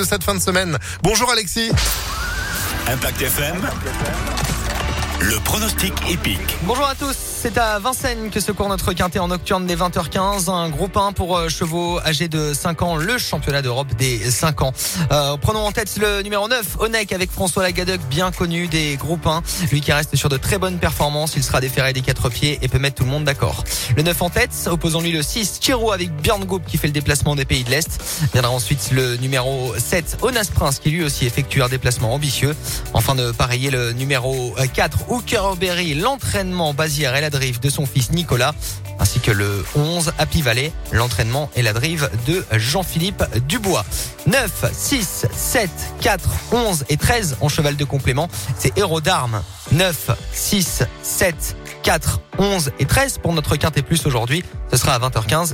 de cette fin de semaine. Bonjour Alexis. Impact FM. Le pronostic épique. Bonjour à tous, c'est à Vincennes que se court notre quintet en nocturne des 20h15. Un groupe 1 pour euh, chevaux âgés de 5 ans, le championnat d'Europe des 5 ans. Euh, prenons en tête le numéro 9, Onek avec François Lagadec, bien connu des groupes 1. Lui qui reste sur de très bonnes performances, il sera déféré des quatre pieds et peut mettre tout le monde d'accord. Le 9 en tête, opposons-lui le 6, Chiro avec Björn Goup qui fait le déplacement des pays de l'Est. Viendra ensuite le numéro 7, Onas Prince qui lui aussi effectue un déplacement ambitieux. Enfin de pareiller le numéro 4, Hooker l'entraînement basière et la drive de son fils Nicolas, ainsi que le 11, Happy Valley, l'entraînement et la drive de Jean-Philippe Dubois. 9, 6, 7, 4, 11 et 13 en cheval de complément, c'est Héros d'armes. 9, 6, 7, 4, 11 et 13 pour notre quintet plus aujourd'hui. Ce sera à 20h15